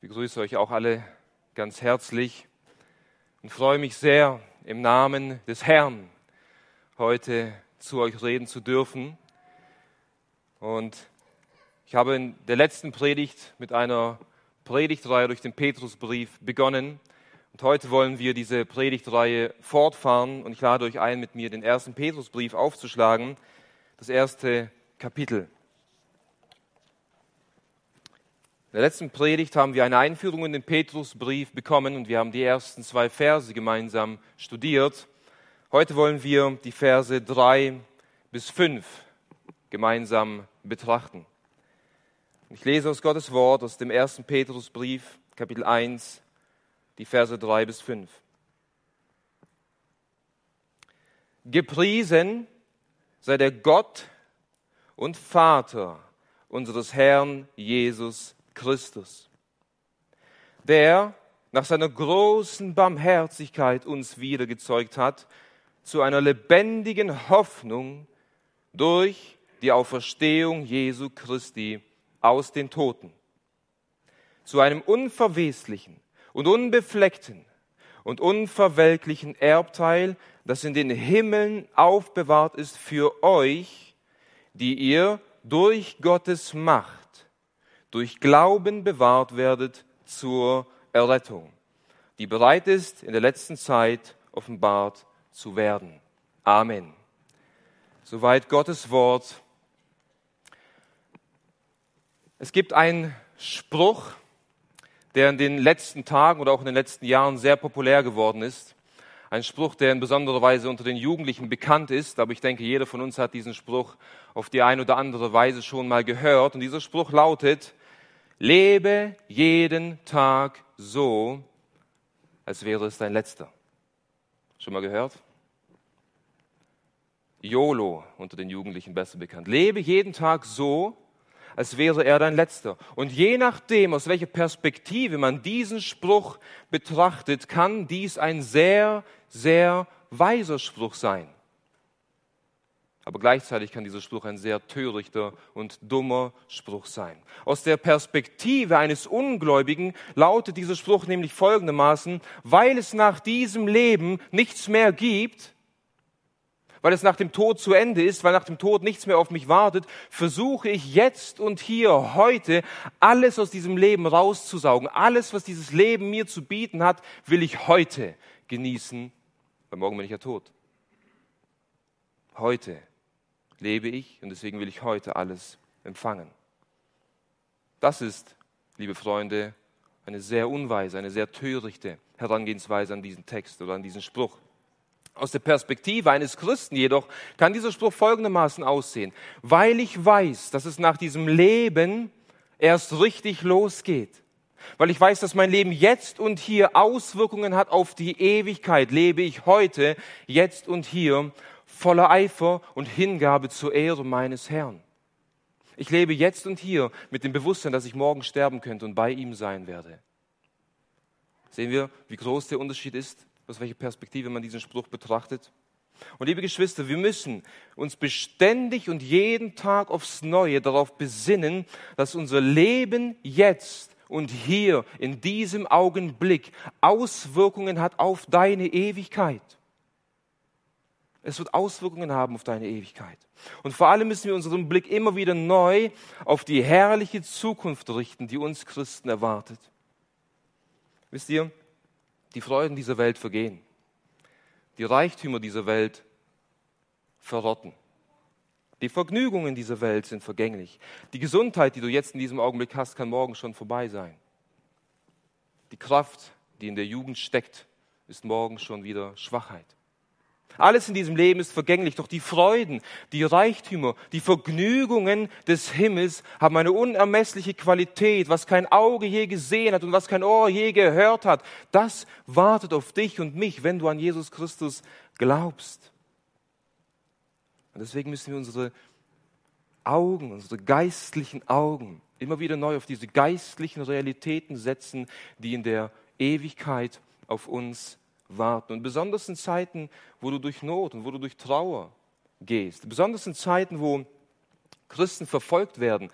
Ich begrüße euch auch alle ganz herzlich und freue mich sehr, im Namen des Herrn heute zu euch reden zu dürfen. Und ich habe in der letzten Predigt mit einer Predigtreihe durch den Petrusbrief begonnen. Und heute wollen wir diese Predigtreihe fortfahren. Und ich lade euch ein, mit mir den ersten Petrusbrief aufzuschlagen, das erste Kapitel. In der letzten Predigt haben wir eine Einführung in den Petrusbrief bekommen und wir haben die ersten zwei Verse gemeinsam studiert. Heute wollen wir die Verse drei bis fünf gemeinsam betrachten. Ich lese aus Gottes Wort aus dem ersten Petrusbrief, Kapitel 1, die Verse drei bis fünf. Gepriesen sei der Gott und Vater unseres Herrn Jesus Christus, der nach seiner großen Barmherzigkeit uns wiedergezeugt hat zu einer lebendigen Hoffnung durch die Auferstehung Jesu Christi aus den Toten, zu einem unverweslichen und unbefleckten und unverwelklichen Erbteil, das in den Himmeln aufbewahrt ist für euch, die ihr durch Gottes Macht durch Glauben bewahrt werdet zur Errettung, die bereit ist, in der letzten Zeit offenbart zu werden. Amen. Soweit Gottes Wort. Es gibt einen Spruch, der in den letzten Tagen oder auch in den letzten Jahren sehr populär geworden ist. Ein Spruch, der in besonderer Weise unter den Jugendlichen bekannt ist, aber ich denke, jeder von uns hat diesen Spruch auf die eine oder andere Weise schon mal gehört. Und dieser Spruch lautet, Lebe jeden Tag so, als wäre es dein letzter. Schon mal gehört? YOLO unter den Jugendlichen besser bekannt. Lebe jeden Tag so, als wäre er dein letzter. Und je nachdem, aus welcher Perspektive man diesen Spruch betrachtet, kann dies ein sehr, sehr weiser Spruch sein. Aber gleichzeitig kann dieser Spruch ein sehr törichter und dummer Spruch sein. Aus der Perspektive eines Ungläubigen lautet dieser Spruch nämlich folgendermaßen, weil es nach diesem Leben nichts mehr gibt, weil es nach dem Tod zu Ende ist, weil nach dem Tod nichts mehr auf mich wartet, versuche ich jetzt und hier, heute, alles aus diesem Leben rauszusaugen. Alles, was dieses Leben mir zu bieten hat, will ich heute genießen, weil morgen bin ich ja tot. Heute lebe ich und deswegen will ich heute alles empfangen. Das ist, liebe Freunde, eine sehr unweise, eine sehr törichte Herangehensweise an diesen Text oder an diesen Spruch. Aus der Perspektive eines Christen jedoch kann dieser Spruch folgendermaßen aussehen. Weil ich weiß, dass es nach diesem Leben erst richtig losgeht, weil ich weiß, dass mein Leben jetzt und hier Auswirkungen hat auf die Ewigkeit, lebe ich heute, jetzt und hier voller Eifer und Hingabe zur Ehre meines Herrn. Ich lebe jetzt und hier mit dem Bewusstsein, dass ich morgen sterben könnte und bei ihm sein werde. Sehen wir, wie groß der Unterschied ist, aus welcher Perspektive man diesen Spruch betrachtet? Und liebe Geschwister, wir müssen uns beständig und jeden Tag aufs Neue darauf besinnen, dass unser Leben jetzt und hier in diesem Augenblick Auswirkungen hat auf deine Ewigkeit. Es wird Auswirkungen haben auf deine Ewigkeit. Und vor allem müssen wir unseren Blick immer wieder neu auf die herrliche Zukunft richten, die uns Christen erwartet. Wisst ihr, die Freuden dieser Welt vergehen. Die Reichtümer dieser Welt verrotten. Die Vergnügungen dieser Welt sind vergänglich. Die Gesundheit, die du jetzt in diesem Augenblick hast, kann morgen schon vorbei sein. Die Kraft, die in der Jugend steckt, ist morgen schon wieder Schwachheit. Alles in diesem Leben ist vergänglich, doch die Freuden, die Reichtümer, die Vergnügungen des Himmels haben eine unermessliche Qualität, was kein Auge je gesehen hat und was kein Ohr je gehört hat. Das wartet auf dich und mich, wenn du an Jesus Christus glaubst. Und deswegen müssen wir unsere Augen, unsere geistlichen Augen immer wieder neu auf diese geistlichen Realitäten setzen, die in der Ewigkeit auf uns warten. Und besonders in Zeiten, wo du durch Not und wo du durch Trauer gehst, besonders in Zeiten, wo Christen verfolgt werden,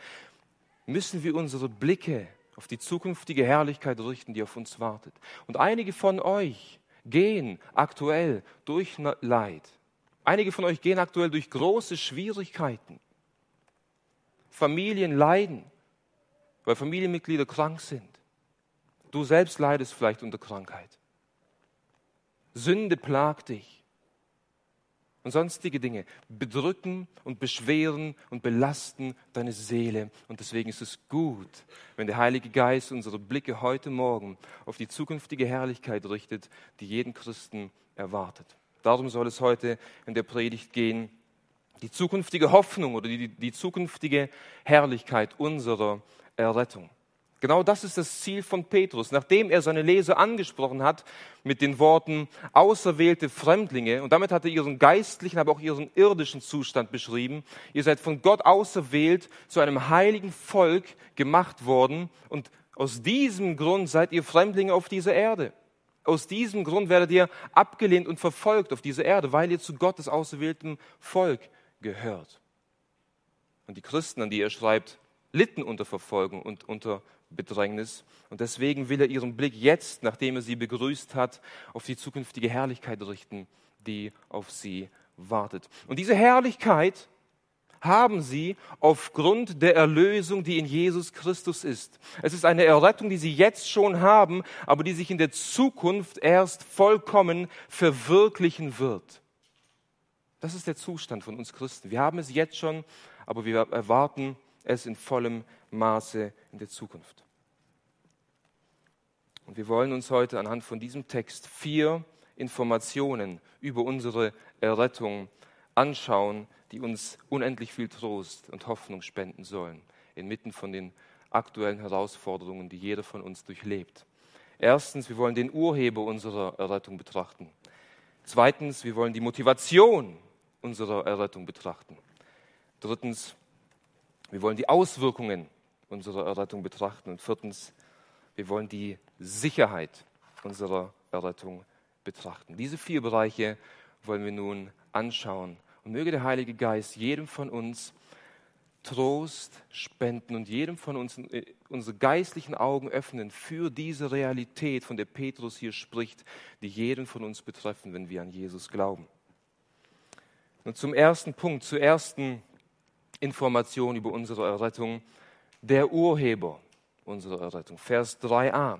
müssen wir unsere Blicke auf die zukünftige Herrlichkeit richten, die auf uns wartet. Und einige von euch gehen aktuell durch Leid. Einige von euch gehen aktuell durch große Schwierigkeiten. Familien leiden, weil Familienmitglieder krank sind. Du selbst leidest vielleicht unter Krankheit. Sünde plagt dich und sonstige Dinge bedrücken und beschweren und belasten deine Seele. Und deswegen ist es gut, wenn der Heilige Geist unsere Blicke heute Morgen auf die zukünftige Herrlichkeit richtet, die jeden Christen erwartet. Darum soll es heute in der Predigt gehen. Die zukünftige Hoffnung oder die, die zukünftige Herrlichkeit unserer Errettung. Genau das ist das Ziel von Petrus. Nachdem er seine Leser angesprochen hat mit den Worten auserwählte Fremdlinge, und damit hat er ihren geistlichen, aber auch ihren irdischen Zustand beschrieben. Ihr seid von Gott auserwählt, zu einem heiligen Volk gemacht worden, und aus diesem Grund seid ihr Fremdlinge auf dieser Erde. Aus diesem Grund werdet ihr abgelehnt und verfolgt auf dieser Erde, weil ihr zu Gottes auserwähltem Volk gehört. Und die Christen, an die er schreibt, litten unter Verfolgung und unter Bedrängnis. Und deswegen will er ihren Blick jetzt, nachdem er sie begrüßt hat, auf die zukünftige Herrlichkeit richten, die auf sie wartet. Und diese Herrlichkeit haben sie aufgrund der Erlösung, die in Jesus Christus ist. Es ist eine Errettung, die sie jetzt schon haben, aber die sich in der Zukunft erst vollkommen verwirklichen wird. Das ist der Zustand von uns Christen. Wir haben es jetzt schon, aber wir erwarten es in vollem Maße in der Zukunft. Und wir wollen uns heute anhand von diesem Text vier Informationen über unsere Errettung anschauen, die uns unendlich viel Trost und Hoffnung spenden sollen, inmitten von den aktuellen Herausforderungen, die jeder von uns durchlebt. Erstens, wir wollen den Urheber unserer Errettung betrachten. Zweitens, wir wollen die Motivation unserer Errettung betrachten. Drittens, wir wollen die Auswirkungen unserer Errettung betrachten. Und viertens, wir wollen die Sicherheit unserer Errettung betrachten. Diese vier Bereiche wollen wir nun anschauen. Und möge der Heilige Geist jedem von uns Trost spenden und jedem von uns äh, unsere geistlichen Augen öffnen für diese Realität, von der Petrus hier spricht, die jeden von uns betreffen, wenn wir an Jesus glauben. Und zum ersten Punkt, zur ersten Information über unsere Errettung, der Urheber unserer Errettung. Vers 3a.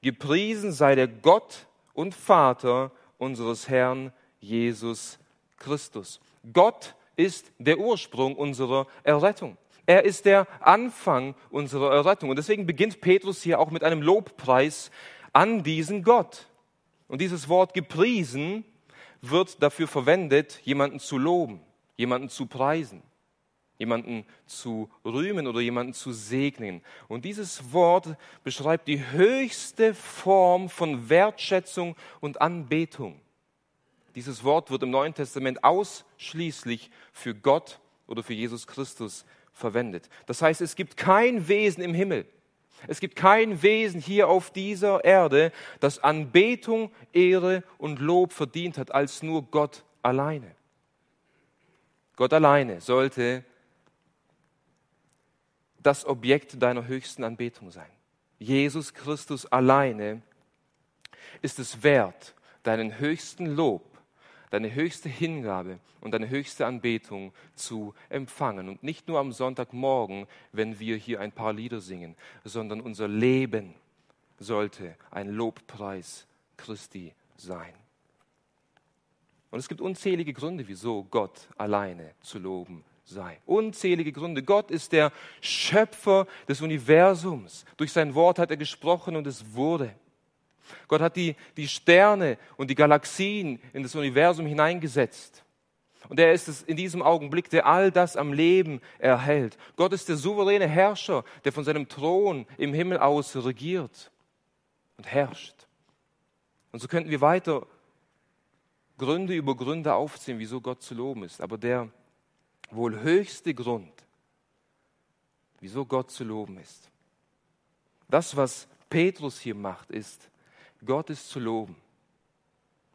Gepriesen sei der Gott und Vater unseres Herrn Jesus Christus. Gott ist der Ursprung unserer Errettung. Er ist der Anfang unserer Errettung. Und deswegen beginnt Petrus hier auch mit einem Lobpreis an diesen Gott. Und dieses Wort gepriesen wird dafür verwendet, jemanden zu loben, jemanden zu preisen jemanden zu rühmen oder jemanden zu segnen. Und dieses Wort beschreibt die höchste Form von Wertschätzung und Anbetung. Dieses Wort wird im Neuen Testament ausschließlich für Gott oder für Jesus Christus verwendet. Das heißt, es gibt kein Wesen im Himmel, es gibt kein Wesen hier auf dieser Erde, das Anbetung, Ehre und Lob verdient hat, als nur Gott alleine. Gott alleine sollte das Objekt deiner höchsten Anbetung sein. Jesus Christus alleine ist es wert, deinen höchsten Lob, deine höchste Hingabe und deine höchste Anbetung zu empfangen. Und nicht nur am Sonntagmorgen, wenn wir hier ein paar Lieder singen, sondern unser Leben sollte ein Lobpreis Christi sein. Und es gibt unzählige Gründe, wieso Gott alleine zu loben sei. Unzählige Gründe. Gott ist der Schöpfer des Universums. Durch sein Wort hat er gesprochen und es wurde. Gott hat die, die Sterne und die Galaxien in das Universum hineingesetzt. Und er ist es in diesem Augenblick, der all das am Leben erhält. Gott ist der souveräne Herrscher, der von seinem Thron im Himmel aus regiert und herrscht. Und so könnten wir weiter Gründe über Gründe aufzählen, wieso Gott zu loben ist. Aber der wohl höchste Grund, wieso Gott zu loben ist. Das, was Petrus hier macht, ist, Gott ist zu loben,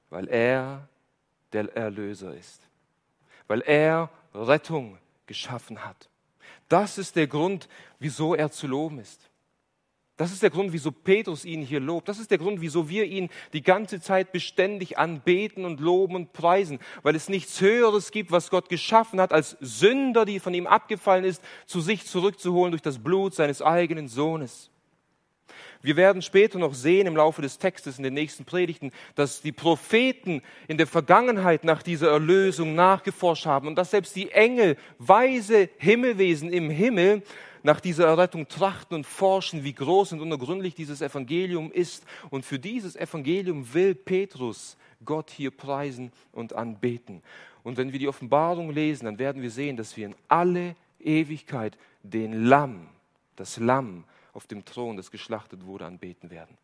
weil er der Erlöser ist, weil er Rettung geschaffen hat. Das ist der Grund, wieso er zu loben ist. Das ist der Grund, wieso Petrus ihn hier lobt. Das ist der Grund, wieso wir ihn die ganze Zeit beständig anbeten und loben und preisen, weil es nichts Höheres gibt, was Gott geschaffen hat, als Sünder, die von ihm abgefallen ist, zu sich zurückzuholen durch das Blut seines eigenen Sohnes. Wir werden später noch sehen im Laufe des Textes in den nächsten Predigten, dass die Propheten in der Vergangenheit nach dieser Erlösung nachgeforscht haben und dass selbst die Engel, weise Himmelwesen im Himmel nach dieser Errettung trachten und forschen, wie groß und unergründlich dieses Evangelium ist. Und für dieses Evangelium will Petrus Gott hier preisen und anbeten. Und wenn wir die Offenbarung lesen, dann werden wir sehen, dass wir in alle Ewigkeit den Lamm, das Lamm auf dem Thron, das geschlachtet wurde, anbeten werden.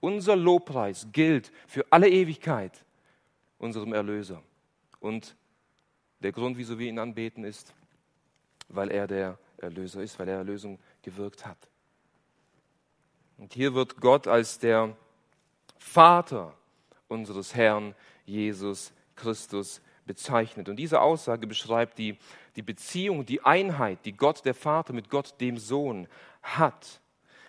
Unser Lobpreis gilt für alle Ewigkeit unserem Erlöser. Und der Grund, wieso wir ihn anbeten, ist, weil er der Erlöser ist, weil er Erlösung gewirkt hat. Und hier wird Gott als der Vater unseres Herrn Jesus Christus bezeichnet. Und diese Aussage beschreibt die, die Beziehung, die Einheit, die Gott der Vater mit Gott dem Sohn hat.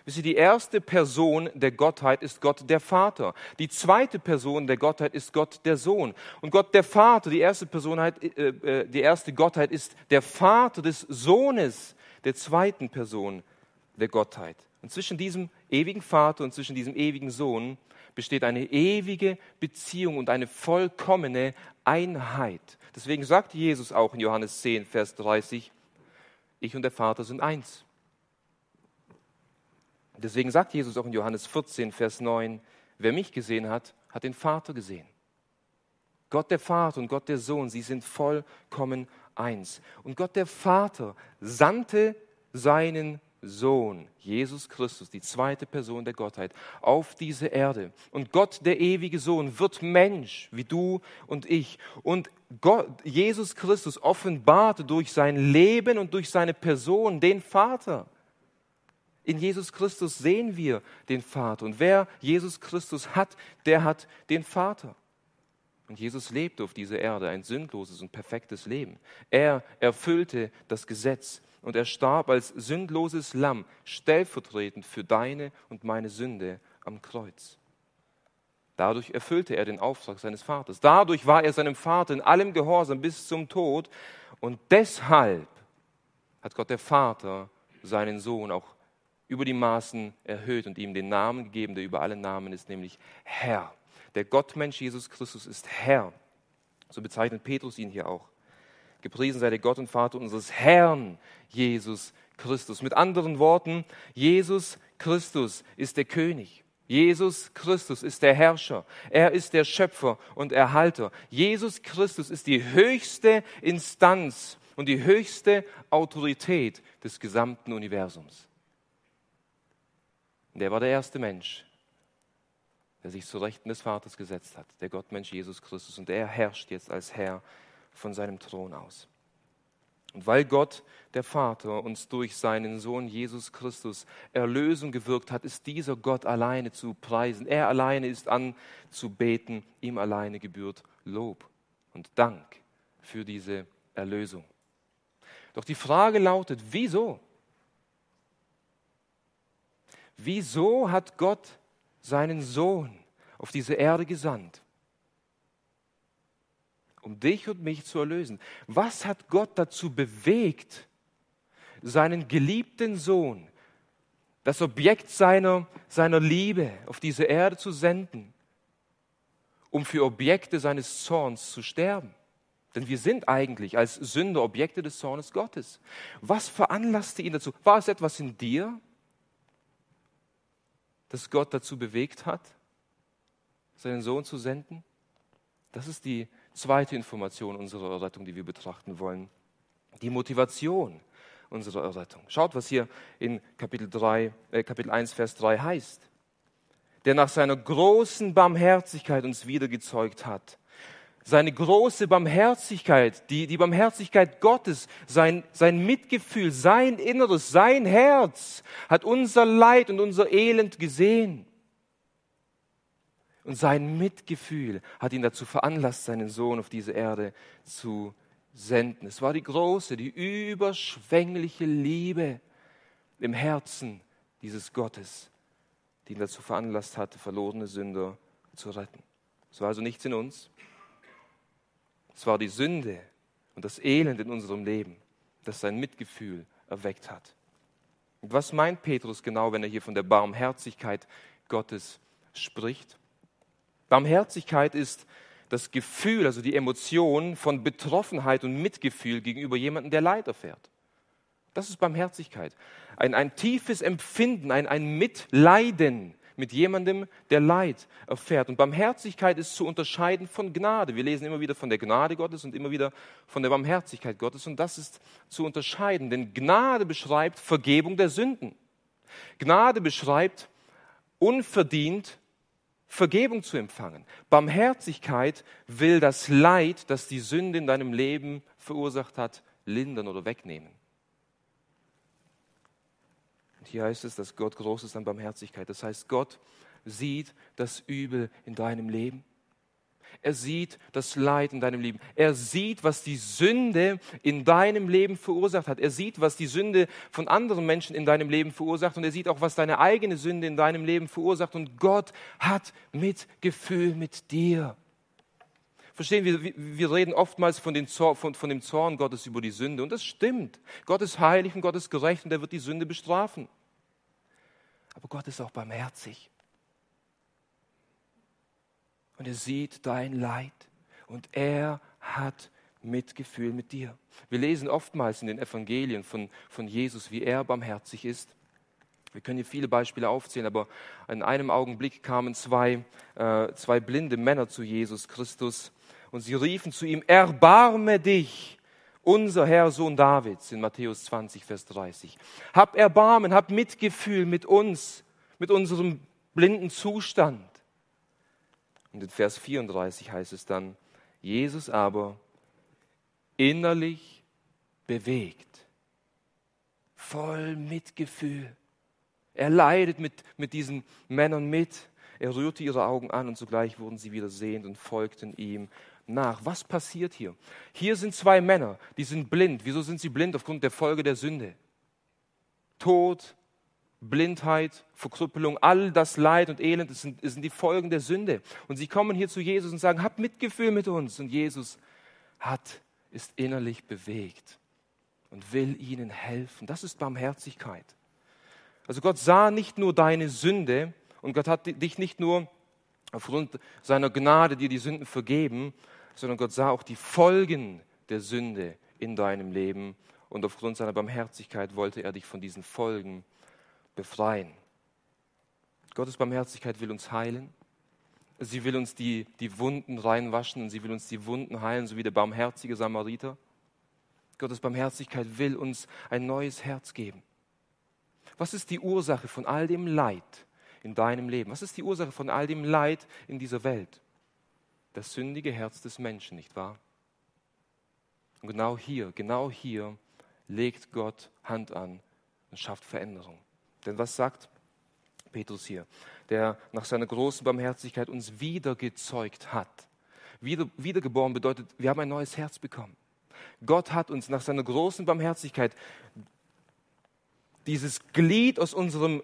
Wisst ihr, die erste Person der Gottheit ist Gott der Vater. Die zweite Person der Gottheit ist Gott der Sohn. Und Gott der Vater, die erste Personheit, äh, äh die erste Gottheit ist der Vater des Sohnes, der zweiten Person der Gottheit. Und zwischen diesem ewigen Vater und zwischen diesem ewigen Sohn besteht eine ewige Beziehung und eine vollkommene Einheit. Deswegen sagt Jesus auch in Johannes 10, Vers 30, ich und der Vater sind eins. Deswegen sagt Jesus auch in Johannes 14, Vers 9, wer mich gesehen hat, hat den Vater gesehen. Gott der Vater und Gott der Sohn, sie sind vollkommen eins. Und Gott der Vater sandte seinen Sohn, Jesus Christus, die zweite Person der Gottheit, auf diese Erde. Und Gott, der ewige Sohn, wird Mensch wie du und ich. Und Gott, Jesus Christus offenbarte durch sein Leben und durch seine Person den Vater. In Jesus Christus sehen wir den Vater. Und wer Jesus Christus hat, der hat den Vater. Und Jesus lebte auf dieser Erde ein sündloses und perfektes Leben. Er erfüllte das Gesetz und er starb als sündloses Lamm, stellvertretend für deine und meine Sünde am Kreuz. Dadurch erfüllte er den Auftrag seines Vaters. Dadurch war er seinem Vater in allem Gehorsam bis zum Tod. Und deshalb hat Gott der Vater seinen Sohn auch über die Maßen erhöht und ihm den Namen gegeben, der über alle Namen ist, nämlich Herr. Der Gottmensch Jesus Christus ist Herr. So bezeichnet Petrus ihn hier auch. Gepriesen sei der Gott und Vater unseres Herrn Jesus Christus. Mit anderen Worten, Jesus Christus ist der König. Jesus Christus ist der Herrscher. Er ist der Schöpfer und Erhalter. Jesus Christus ist die höchste Instanz und die höchste Autorität des gesamten Universums. Der war der erste Mensch, der sich zu Rechten des Vaters gesetzt hat, der Gottmensch Jesus Christus. Und er herrscht jetzt als Herr von seinem Thron aus. Und weil Gott, der Vater, uns durch seinen Sohn Jesus Christus Erlösung gewirkt hat, ist dieser Gott alleine zu preisen. Er alleine ist anzubeten. Ihm alleine gebührt Lob und Dank für diese Erlösung. Doch die Frage lautet, wieso? Wieso hat Gott seinen Sohn auf diese Erde gesandt, um dich und mich zu erlösen. Was hat Gott dazu bewegt, seinen geliebten Sohn, das Objekt seiner, seiner Liebe auf diese Erde zu senden, um für Objekte seines Zorns zu sterben? Denn wir sind eigentlich als Sünder Objekte des Zornes Gottes. Was veranlasste ihn dazu? War es etwas in dir, das Gott dazu bewegt hat, seinen Sohn zu senden? Das ist die zweite Information unserer Errettung, die wir betrachten wollen. Die Motivation unserer Errettung. Schaut, was hier in Kapitel, 3, äh, Kapitel 1, Vers 3 heißt. Der nach seiner großen Barmherzigkeit uns wiedergezeugt hat. Seine große Barmherzigkeit, die, die Barmherzigkeit Gottes, sein, sein Mitgefühl, sein Inneres, sein Herz hat unser Leid und unser Elend gesehen. Und sein Mitgefühl hat ihn dazu veranlasst, seinen Sohn auf diese Erde zu senden. Es war die große, die überschwängliche Liebe im Herzen dieses Gottes, die ihn dazu veranlasst hatte, verlorene Sünder zu retten. Es war also nichts in uns. Es war die Sünde und das Elend in unserem Leben, das sein Mitgefühl erweckt hat. Und was meint Petrus genau, wenn er hier von der Barmherzigkeit Gottes spricht? Barmherzigkeit ist das Gefühl, also die Emotion von Betroffenheit und Mitgefühl gegenüber jemandem, der Leid erfährt. Das ist Barmherzigkeit. Ein, ein tiefes Empfinden, ein, ein Mitleiden mit jemandem, der Leid erfährt. Und Barmherzigkeit ist zu unterscheiden von Gnade. Wir lesen immer wieder von der Gnade Gottes und immer wieder von der Barmherzigkeit Gottes. Und das ist zu unterscheiden, denn Gnade beschreibt Vergebung der Sünden. Gnade beschreibt unverdient Vergebung zu empfangen. Barmherzigkeit will das Leid, das die Sünde in deinem Leben verursacht hat, lindern oder wegnehmen. Hier heißt es, dass Gott groß ist an Barmherzigkeit. Das heißt, Gott sieht das Übel in deinem Leben. Er sieht das Leid in deinem Leben. Er sieht, was die Sünde in deinem Leben verursacht hat. Er sieht, was die Sünde von anderen Menschen in deinem Leben verursacht. Und er sieht auch, was deine eigene Sünde in deinem Leben verursacht. Und Gott hat Mitgefühl mit dir. Verstehen wir, wir reden oftmals von, Zorn, von, von, dem Zorn Gottes über die Sünde. Und das stimmt. Gott ist heilig und Gott ist gerecht und er wird die Sünde bestrafen. Aber Gott ist auch barmherzig. Und er sieht dein Leid. Und er hat Mitgefühl mit dir. Wir lesen oftmals in den Evangelien von, von Jesus, wie er barmherzig ist. Wir können hier viele Beispiele aufzählen, aber in einem Augenblick kamen zwei, äh, zwei blinde Männer zu Jesus Christus und sie riefen zu ihm, erbarme dich, unser Herr Sohn Davids, in Matthäus 20, Vers 30. Hab Erbarmen, hab Mitgefühl mit uns, mit unserem blinden Zustand. Und in Vers 34 heißt es dann, Jesus aber innerlich bewegt, voll Mitgefühl. Er leidet mit, mit diesen Männern mit. Er rührte ihre Augen an und sogleich wurden sie wieder sehend und folgten ihm nach. Was passiert hier? Hier sind zwei Männer, die sind blind. Wieso sind sie blind? Aufgrund der Folge der Sünde. Tod, Blindheit, Verkrüppelung, all das Leid und Elend, das sind, das sind die Folgen der Sünde. Und sie kommen hier zu Jesus und sagen, hab Mitgefühl mit uns. Und Jesus hat, ist innerlich bewegt und will ihnen helfen. Das ist Barmherzigkeit. Also Gott sah nicht nur deine Sünde und Gott hat dich nicht nur aufgrund seiner Gnade dir die Sünden vergeben, sondern Gott sah auch die Folgen der Sünde in deinem Leben und aufgrund seiner Barmherzigkeit wollte er dich von diesen Folgen befreien. Gottes Barmherzigkeit will uns heilen. Sie will uns die, die Wunden reinwaschen und sie will uns die Wunden heilen, so wie der barmherzige Samariter. Gottes Barmherzigkeit will uns ein neues Herz geben. Was ist die Ursache von all dem Leid, in deinem Leben? Was ist die Ursache von all dem Leid in dieser Welt? Das sündige Herz des Menschen, nicht wahr? Und genau hier, genau hier legt Gott Hand an und schafft Veränderung. Denn was sagt Petrus hier? Der nach seiner großen Barmherzigkeit uns wiedergezeugt hat. Wieder, wiedergeboren bedeutet, wir haben ein neues Herz bekommen. Gott hat uns nach seiner großen Barmherzigkeit dieses Glied aus unserem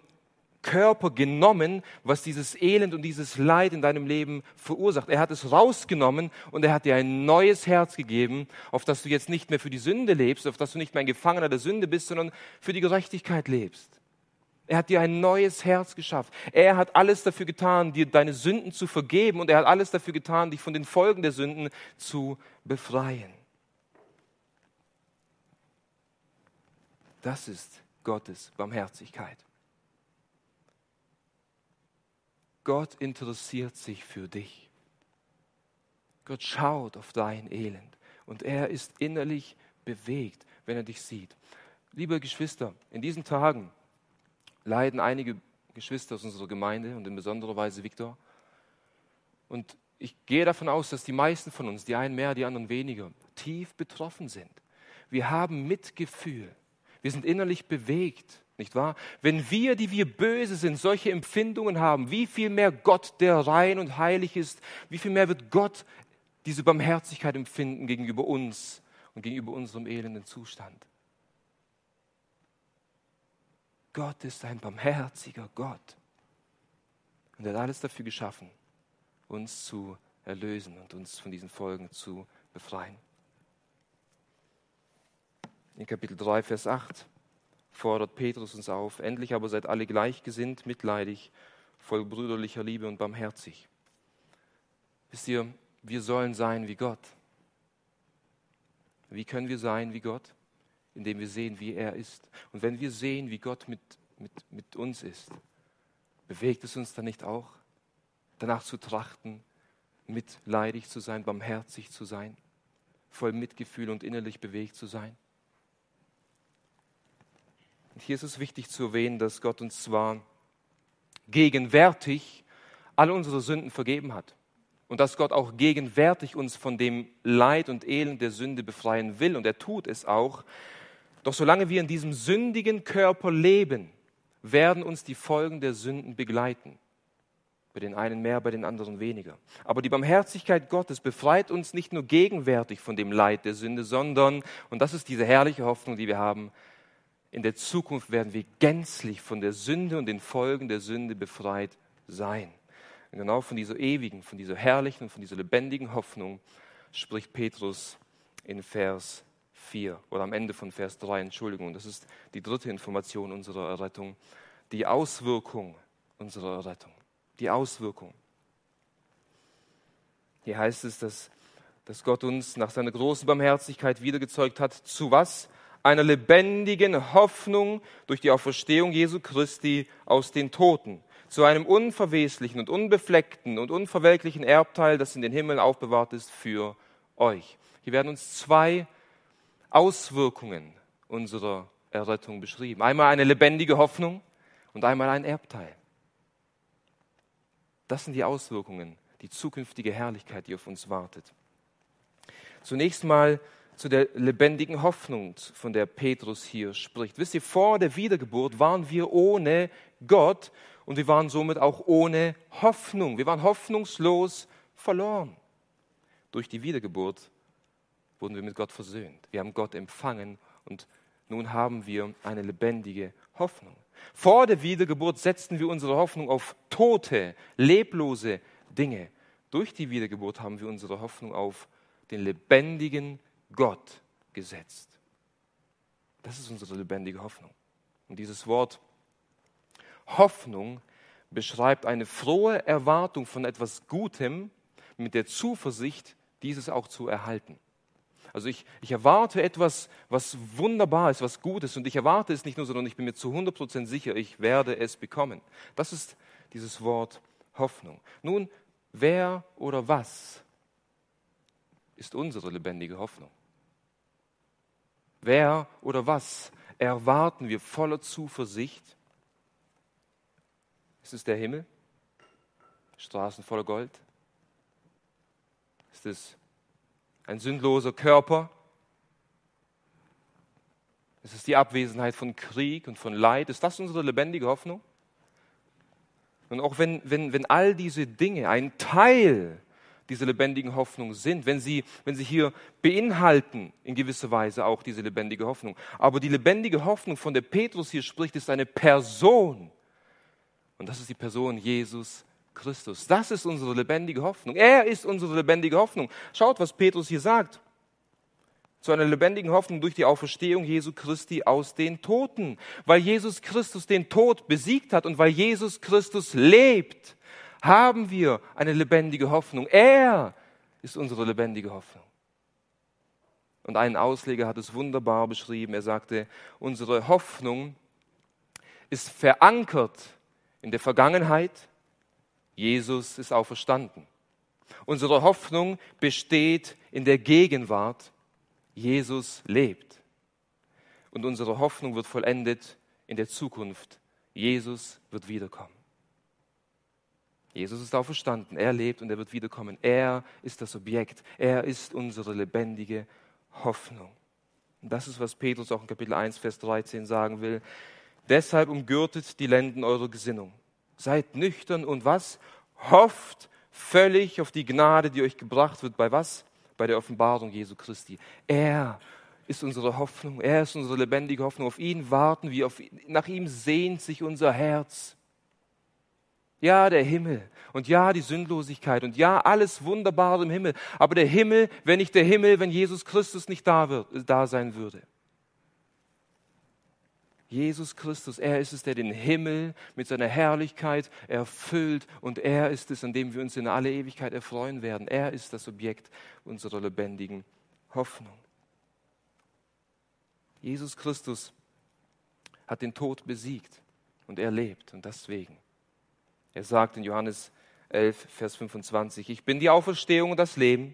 Körper genommen, was dieses Elend und dieses Leid in deinem Leben verursacht. Er hat es rausgenommen und er hat dir ein neues Herz gegeben, auf das du jetzt nicht mehr für die Sünde lebst, auf das du nicht mehr ein Gefangener der Sünde bist, sondern für die Gerechtigkeit lebst. Er hat dir ein neues Herz geschafft. Er hat alles dafür getan, dir deine Sünden zu vergeben und er hat alles dafür getan, dich von den Folgen der Sünden zu befreien. Das ist Gottes Barmherzigkeit. Gott interessiert sich für dich. Gott schaut auf dein Elend und er ist innerlich bewegt, wenn er dich sieht. Liebe Geschwister, in diesen Tagen leiden einige Geschwister aus unserer Gemeinde und in besonderer Weise Viktor. Und ich gehe davon aus, dass die meisten von uns, die einen mehr, die anderen weniger, tief betroffen sind. Wir haben Mitgefühl. Wir sind innerlich bewegt nicht wahr? Wenn wir, die wir böse sind, solche Empfindungen haben, wie viel mehr Gott, der rein und heilig ist, wie viel mehr wird Gott diese Barmherzigkeit empfinden gegenüber uns und gegenüber unserem elenden Zustand? Gott ist ein barmherziger Gott. Und er hat alles dafür geschaffen, uns zu erlösen und uns von diesen Folgen zu befreien. In Kapitel 3, Vers 8 fordert Petrus uns auf, endlich aber seid alle gleichgesinnt, mitleidig, voll brüderlicher Liebe und barmherzig. Wisst ihr, wir sollen sein wie Gott. Wie können wir sein wie Gott? Indem wir sehen, wie er ist. Und wenn wir sehen, wie Gott mit, mit, mit uns ist, bewegt es uns dann nicht auch, danach zu trachten, mitleidig zu sein, barmherzig zu sein, voll Mitgefühl und innerlich bewegt zu sein? Hier ist es wichtig zu erwähnen, dass Gott uns zwar gegenwärtig alle unsere Sünden vergeben hat und dass Gott auch gegenwärtig uns von dem Leid und Elend der Sünde befreien will und er tut es auch, doch solange wir in diesem sündigen Körper leben, werden uns die Folgen der Sünden begleiten. Bei den einen mehr, bei den anderen weniger. Aber die Barmherzigkeit Gottes befreit uns nicht nur gegenwärtig von dem Leid der Sünde, sondern, und das ist diese herrliche Hoffnung, die wir haben, in der Zukunft werden wir gänzlich von der Sünde und den Folgen der Sünde befreit sein. Und genau von dieser ewigen, von dieser herrlichen, von dieser lebendigen Hoffnung spricht Petrus in Vers 4 oder am Ende von Vers 3, Entschuldigung. Das ist die dritte Information unserer Errettung, die Auswirkung unserer Errettung. Die Auswirkung. Hier heißt es, dass, dass Gott uns nach seiner großen Barmherzigkeit wiedergezeugt hat. Zu was? Einer lebendigen Hoffnung durch die Auferstehung Jesu Christi aus den Toten, zu einem unverweslichen und unbefleckten und unverwelklichen Erbteil, das in den Himmeln aufbewahrt ist für euch. Hier werden uns zwei Auswirkungen unserer Errettung beschrieben. Einmal eine lebendige Hoffnung und einmal ein Erbteil. Das sind die Auswirkungen, die zukünftige Herrlichkeit, die auf uns wartet. Zunächst mal zu der lebendigen Hoffnung, von der Petrus hier spricht. Wisst ihr, vor der Wiedergeburt waren wir ohne Gott und wir waren somit auch ohne Hoffnung. Wir waren hoffnungslos verloren. Durch die Wiedergeburt wurden wir mit Gott versöhnt. Wir haben Gott empfangen und nun haben wir eine lebendige Hoffnung. Vor der Wiedergeburt setzten wir unsere Hoffnung auf tote, leblose Dinge. Durch die Wiedergeburt haben wir unsere Hoffnung auf den lebendigen Gott gesetzt. Das ist unsere lebendige Hoffnung. Und dieses Wort Hoffnung beschreibt eine frohe Erwartung von etwas Gutem mit der Zuversicht, dieses auch zu erhalten. Also ich, ich erwarte etwas, was wunderbar ist, was gut ist. Und ich erwarte es nicht nur, sondern ich bin mir zu 100% sicher, ich werde es bekommen. Das ist dieses Wort Hoffnung. Nun, wer oder was ist unsere lebendige Hoffnung? Wer oder was erwarten wir voller Zuversicht? Ist es der Himmel? Straßen voller Gold? Ist es ein sündloser Körper? Ist es die Abwesenheit von Krieg und von Leid? Ist das unsere lebendige Hoffnung? Und auch wenn, wenn, wenn all diese Dinge ein Teil diese lebendigen Hoffnung sind, wenn sie, wenn sie hier beinhalten in gewisser Weise auch diese lebendige Hoffnung. Aber die lebendige Hoffnung, von der Petrus hier spricht, ist eine Person. Und das ist die Person Jesus Christus. Das ist unsere lebendige Hoffnung. Er ist unsere lebendige Hoffnung. Schaut, was Petrus hier sagt. Zu einer lebendigen Hoffnung durch die Auferstehung Jesu Christi aus den Toten. Weil Jesus Christus den Tod besiegt hat und weil Jesus Christus lebt haben wir eine lebendige Hoffnung. Er ist unsere lebendige Hoffnung. Und ein Ausleger hat es wunderbar beschrieben. Er sagte, unsere Hoffnung ist verankert in der Vergangenheit. Jesus ist auferstanden. Unsere Hoffnung besteht in der Gegenwart. Jesus lebt. Und unsere Hoffnung wird vollendet in der Zukunft. Jesus wird wiederkommen. Jesus ist auferstanden, er lebt und er wird wiederkommen. Er ist das Objekt, er ist unsere lebendige Hoffnung. Und das ist, was Petrus auch in Kapitel 1, Vers 13 sagen will. Deshalb umgürtet die Lenden eure Gesinnung. Seid nüchtern und was? Hofft völlig auf die Gnade, die euch gebracht wird. Bei was? Bei der Offenbarung Jesu Christi. Er ist unsere Hoffnung. Er ist unsere lebendige Hoffnung. Auf ihn warten wir. Auf, nach ihm sehnt sich unser Herz. Ja, der Himmel. Und ja, die Sündlosigkeit. Und ja, alles Wunderbare im Himmel. Aber der Himmel, wenn nicht der Himmel, wenn Jesus Christus nicht da, wird, da sein würde. Jesus Christus, er ist es, der den Himmel mit seiner Herrlichkeit erfüllt und er ist es, an dem wir uns in alle Ewigkeit erfreuen werden. Er ist das Objekt unserer lebendigen Hoffnung. Jesus Christus hat den Tod besiegt und er lebt und deswegen. Er sagt in Johannes 11, Vers 25, ich bin die Auferstehung und das Leben.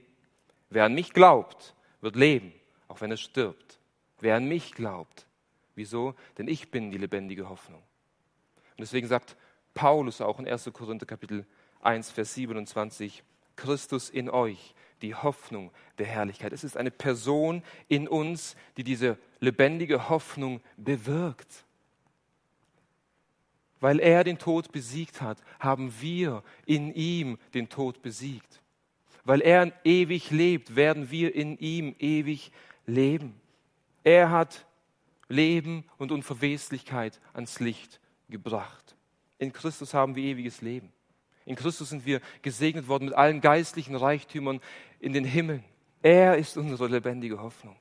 Wer an mich glaubt, wird leben, auch wenn er stirbt. Wer an mich glaubt, Wieso? Denn ich bin die lebendige Hoffnung. Und deswegen sagt Paulus auch in 1. Korinther Kapitel 1, Vers 27, Christus in euch, die Hoffnung der Herrlichkeit. Es ist eine Person in uns, die diese lebendige Hoffnung bewirkt. Weil er den Tod besiegt hat, haben wir in ihm den Tod besiegt. Weil er ewig lebt, werden wir in ihm ewig leben. Er hat Leben und Unverweslichkeit ans Licht gebracht. In Christus haben wir ewiges Leben. In Christus sind wir gesegnet worden mit allen geistlichen Reichtümern in den Himmeln. Er ist unsere lebendige Hoffnung.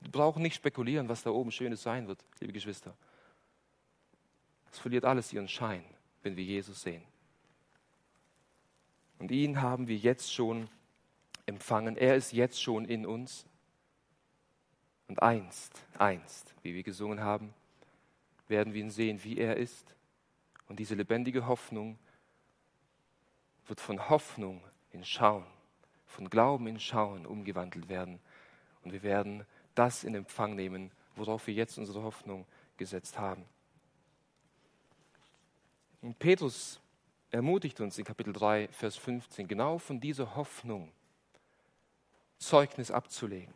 Wir brauchen nicht spekulieren, was da oben Schönes sein wird, liebe Geschwister. Es verliert alles ihren Schein, wenn wir Jesus sehen. Und ihn haben wir jetzt schon empfangen. Er ist jetzt schon in uns. Und einst, einst, wie wir gesungen haben, werden wir ihn sehen, wie er ist. Und diese lebendige Hoffnung wird von Hoffnung in Schauen, von Glauben in Schauen umgewandelt werden. Und wir werden das in Empfang nehmen, worauf wir jetzt unsere Hoffnung gesetzt haben. Und Petrus ermutigt uns in Kapitel 3, Vers 15, genau von dieser Hoffnung Zeugnis abzulegen.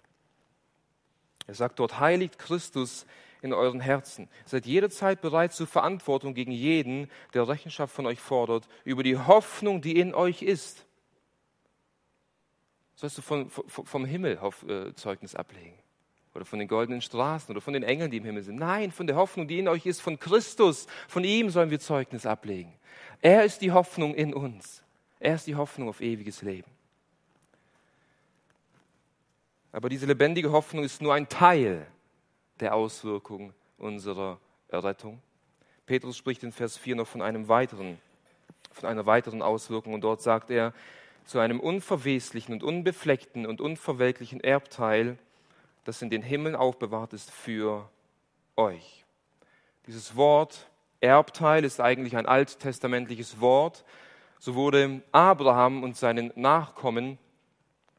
Er sagt dort, heiligt Christus in euren Herzen. Seid jederzeit bereit zur Verantwortung gegen jeden, der Rechenschaft von euch fordert, über die Hoffnung, die in euch ist. Sollst du von, vom, Himmel äh, Zeugnis ablegen? Oder von den goldenen Straßen oder von den Engeln, die im Himmel sind. Nein, von der Hoffnung, die in euch ist, von Christus. Von ihm sollen wir Zeugnis ablegen. Er ist die Hoffnung in uns. Er ist die Hoffnung auf ewiges Leben. Aber diese lebendige Hoffnung ist nur ein Teil der Auswirkung unserer Errettung. Petrus spricht in Vers 4 noch von einem weiteren, von einer weiteren Auswirkung und dort sagt er, zu einem unverweslichen und unbefleckten und unverwelklichen Erbteil, das in den Himmeln aufbewahrt ist für euch. Dieses Wort Erbteil ist eigentlich ein alttestamentliches Wort. So wurde Abraham und seinen Nachkommen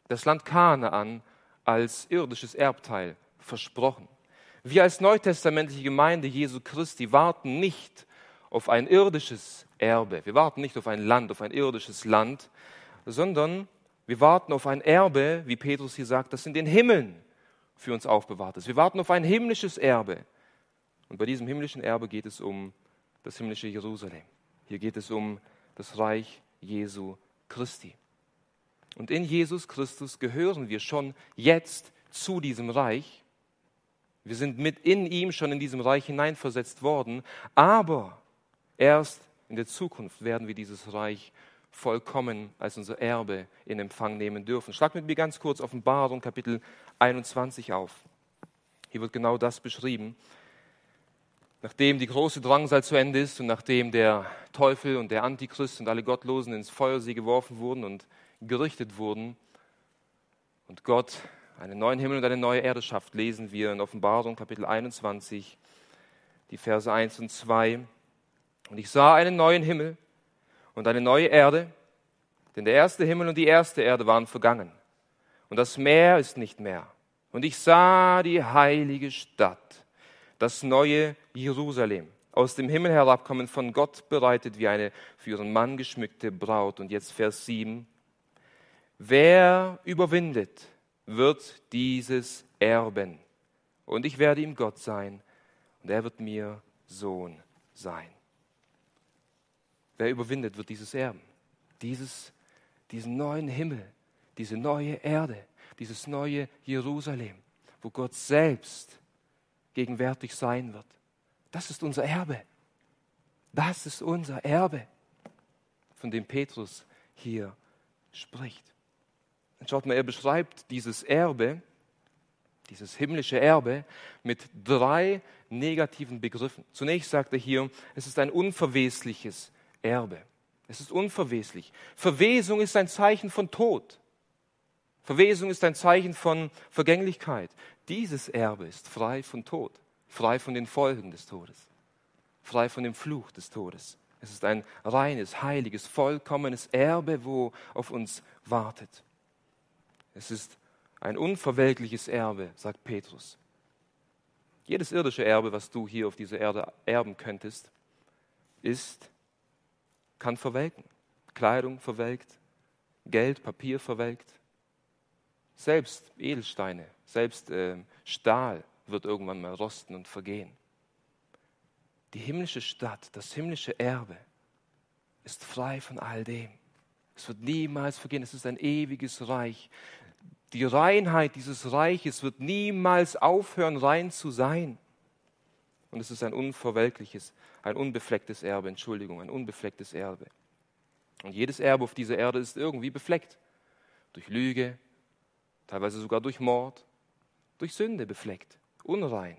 das Land Kanaan als irdisches Erbteil versprochen. Wir als neutestamentliche Gemeinde Jesu Christi warten nicht auf ein irdisches Erbe. Wir warten nicht auf ein Land, auf ein irdisches Land, sondern wir warten auf ein Erbe, wie Petrus hier sagt, das in den Himmeln für uns aufbewahrt ist. Wir warten auf ein himmlisches Erbe. Und bei diesem himmlischen Erbe geht es um das himmlische Jerusalem. Hier geht es um das Reich Jesu Christi. Und in Jesus Christus gehören wir schon jetzt zu diesem Reich. Wir sind mit in ihm schon in diesem Reich hineinversetzt worden, aber erst in der Zukunft werden wir dieses Reich vollkommen als unser Erbe in Empfang nehmen dürfen. Schlag mit mir ganz kurz Offenbarung Kapitel 21 auf. Hier wird genau das beschrieben. Nachdem die große Drangsal zu Ende ist und nachdem der Teufel und der Antichrist und alle Gottlosen ins Feuersee geworfen wurden und gerichtet wurden und Gott einen neuen Himmel und eine neue Erde schafft, lesen wir in Offenbarung Kapitel 21, die Verse 1 und 2. Und ich sah einen neuen Himmel und eine neue Erde, denn der erste Himmel und die erste Erde waren vergangen und das Meer ist nicht mehr. Und ich sah die heilige Stadt, das neue Jerusalem, aus dem Himmel herabkommen, von Gott bereitet wie eine für ihren Mann geschmückte Braut. Und jetzt Vers 7. Wer überwindet, wird dieses erben. Und ich werde ihm Gott sein und er wird mir Sohn sein. Wer überwindet, wird dieses erben. Dieses, diesen neuen Himmel, diese neue Erde, dieses neue Jerusalem, wo Gott selbst gegenwärtig sein wird. Das ist unser Erbe. Das ist unser Erbe, von dem Petrus hier spricht. Und schaut mal, er beschreibt dieses Erbe, dieses himmlische Erbe, mit drei negativen Begriffen. Zunächst sagt er hier, es ist ein unverwesliches Erbe. Es ist unverweslich. Verwesung ist ein Zeichen von Tod. Verwesung ist ein Zeichen von Vergänglichkeit. Dieses Erbe ist frei von Tod, frei von den Folgen des Todes, frei von dem Fluch des Todes. Es ist ein reines, heiliges, vollkommenes Erbe, wo auf uns wartet. Es ist ein unverwelkliches Erbe, sagt Petrus. Jedes irdische Erbe, was du hier auf dieser Erde erben könntest, ist, kann verwelken. Kleidung verwelkt, Geld, Papier verwelkt, selbst Edelsteine, selbst äh, Stahl wird irgendwann mal rosten und vergehen. Die himmlische Stadt, das himmlische Erbe ist frei von all dem. Es wird niemals vergehen. Es ist ein ewiges Reich. Die Reinheit dieses Reiches wird niemals aufhören, rein zu sein. Und es ist ein unverwelkliches, ein unbeflecktes Erbe, Entschuldigung, ein unbeflecktes Erbe. Und jedes Erbe auf dieser Erde ist irgendwie befleckt. Durch Lüge, teilweise sogar durch Mord, durch Sünde befleckt, unrein.